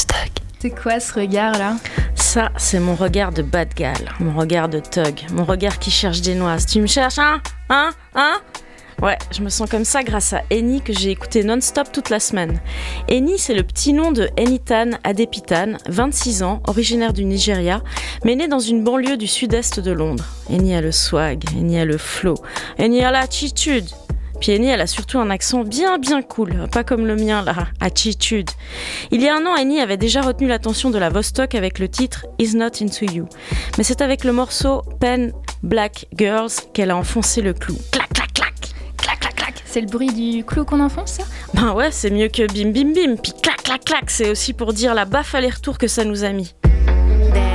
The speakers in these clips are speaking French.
Vostok. C'est quoi ce regard là? Ça, c'est mon regard de bad gal, mon regard de thug, mon regard qui cherche des noises. Tu me cherches, hein? Hein? Hein? Ouais, je me sens comme ça grâce à Eni que j'ai écouté non-stop toute la semaine. Eni, c'est le petit nom de Enitan Adepitan, 26 ans, originaire du Nigeria, mais né dans une banlieue du sud-est de Londres. Eni a le swag, Eni a le flow, Eni a l'attitude. Puis Eni, elle a surtout un accent bien bien cool, pas comme le mien là, attitude. Il y a un an, Eni avait déjà retenu l'attention de la Vostok avec le titre Is Not Into You. Mais c'est avec le morceau Pen Black Girls qu'elle a enfoncé le clou. Clac, clac, clac clac, clac, clac. C'est le bruit du clou qu'on enfonce, ça? Ben ouais, c'est mieux que bim bim bim. Puis clac, clac, clac, c'est aussi pour dire la baffe aller-retour que ça nous a mis.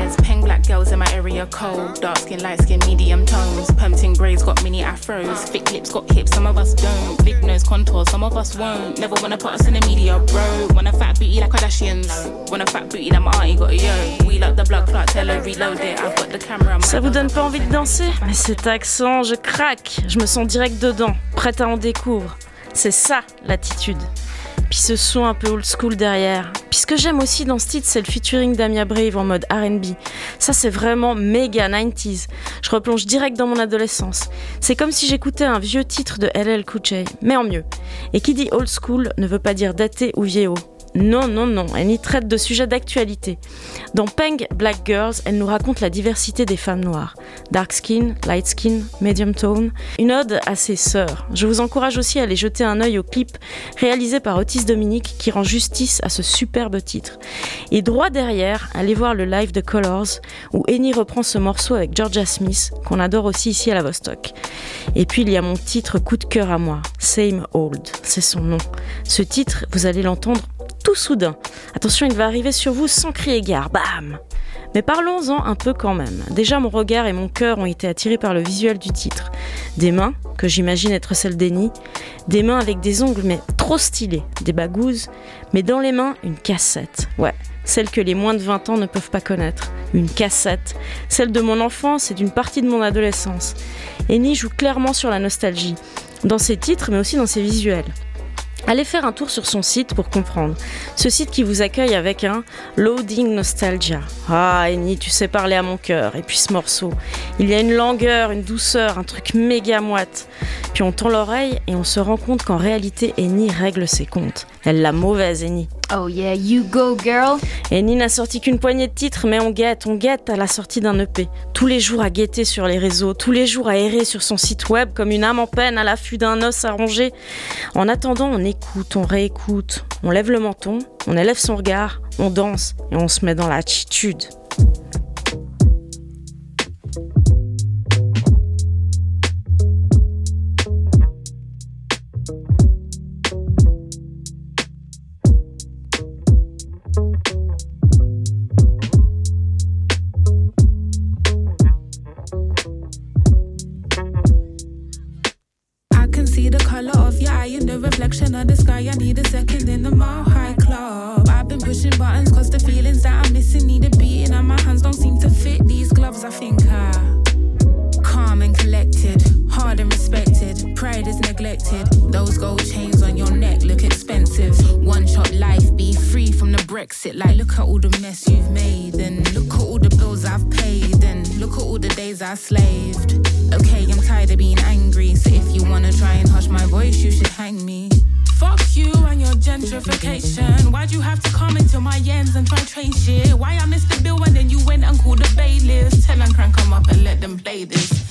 There's pink black girls in my area cold. Dark skin, light skin, medium tones. Pumping braids got mini afros. Thick lips got hips, some of us don't. Big nose contour, some of us won't. Never wanna put us in the media, bro. Want a fat booty like Kardashians. Want a fat booty that my auntie got a yo. We like the blood clot, tell her reload it. I've got the camera. Ça vous donne pas envie de danser? Mais cet accent, je craque. Je me sens direct dedans, prête à en découvrir. C'est ça l'attitude. Puis ce son un peu old school derrière. Puis ce que j'aime aussi dans ce titre, c'est le featuring d'Amia Brave en mode RB. Ça, c'est vraiment méga 90s. Je replonge direct dans mon adolescence. C'est comme si j'écoutais un vieux titre de LL Cool J, mais en mieux. Et qui dit old school ne veut pas dire daté ou vieillot. Non, non, non, elle y traite de sujets d'actualité. Dans Peng Black Girls, elle nous raconte la diversité des femmes noires. Dark skin, light skin, medium tone. Une ode à ses sœurs. Je vous encourage aussi à aller jeter un œil au clip réalisé par Otis Dominique qui rend justice à ce superbe titre. Et droit derrière, allez voir le live de Colors où Eni reprend ce morceau avec Georgia Smith, qu'on adore aussi ici à la Vostok. Et puis il y a mon titre coup de cœur à moi, Same Old, c'est son nom. Ce titre, vous allez l'entendre tout soudain. Attention, il va arriver sur vous sans crier gare. Bam mais parlons-en un peu quand même. Déjà, mon regard et mon cœur ont été attirés par le visuel du titre. Des mains, que j'imagine être celles d'Eni, des mains avec des ongles mais trop stylés, des bagouses, mais dans les mains, une cassette. Ouais, celle que les moins de 20 ans ne peuvent pas connaître. Une cassette, celle de mon enfance et d'une partie de mon adolescence. Eni joue clairement sur la nostalgie, dans ses titres mais aussi dans ses visuels. Allez faire un tour sur son site pour comprendre. Ce site qui vous accueille avec un Loading Nostalgia. Ah, Eni, tu sais parler à mon cœur. Et puis ce morceau. Il y a une langueur, une douceur, un truc méga moite. Puis on tend l'oreille et on se rend compte qu'en réalité, Eni règle ses comptes. Elle la mauvaise, Eni. Oh yeah, you go girl Eni n'a sorti qu'une poignée de titres, mais on guette, on guette à la sortie d'un EP. Tous les jours à guetter sur les réseaux, tous les jours à errer sur son site web comme une âme en peine à l'affût d'un os à ronger. En attendant, on écoute, on réécoute, on lève le menton, on élève son regard, on danse et on se met dans l'attitude. The color of your eye in the reflection of the sky. I need a second in the mile high club. I've been pushing buttons cause the feelings that I'm missing need a beating, and my hands don't seem to fit these gloves. I think I calm and collected, hard and respected. Pride is neglected. Those gold chains on your neck look expensive. One shot life, be free from the Brexit. Like, look at all the mess you've made, and look at all the bills I've paid, and look at all the days I slaved. Okay, I'm tired of being angry, so gentrification. Why'd you have to come into my ends and try train shit? Why I missed the bill and then you went and called the bailiffs? Tell them crank 'em up and let them play this.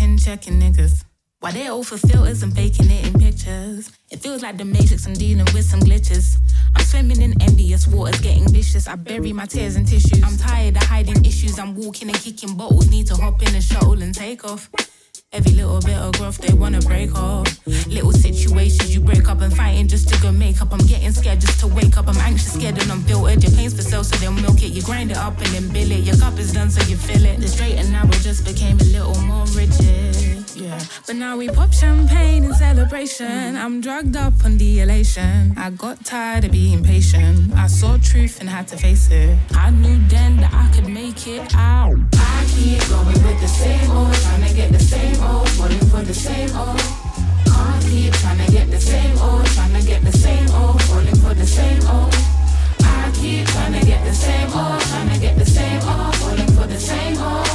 Chin checking niggas. Why they all for filters and faking it in pictures? It feels like the matrix, I'm dealing with some glitches. I'm swimming in envious waters, getting vicious. I bury my tears in tissues. I'm tired of hiding issues. I'm walking and kicking bottles. Need to hop in a shuttle and take off. Every little bit of growth they wanna break off. Little situations you break up and fighting just to good makeup. I'm getting scared just to wake up. I'm anxious, scared, and I'm filtered. Your pain's for sale, so they'll milk it. You grind it up and then bill it. Your cup is done, so you fill it. The straight and narrow just became a little more rigid. Yeah, but now we pop champagne in celebration. I'm drugged up on the elation. I got tired of being patient. I saw truth and had to face it. I knew then that I could make it out. I same old, trying to get the same old, falling for the same old.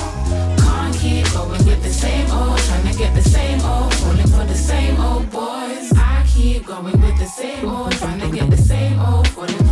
Can't keep going with the same old, trying to get the same old, falling for the same old boys. I keep going with the same old, trying to get the same all, falling.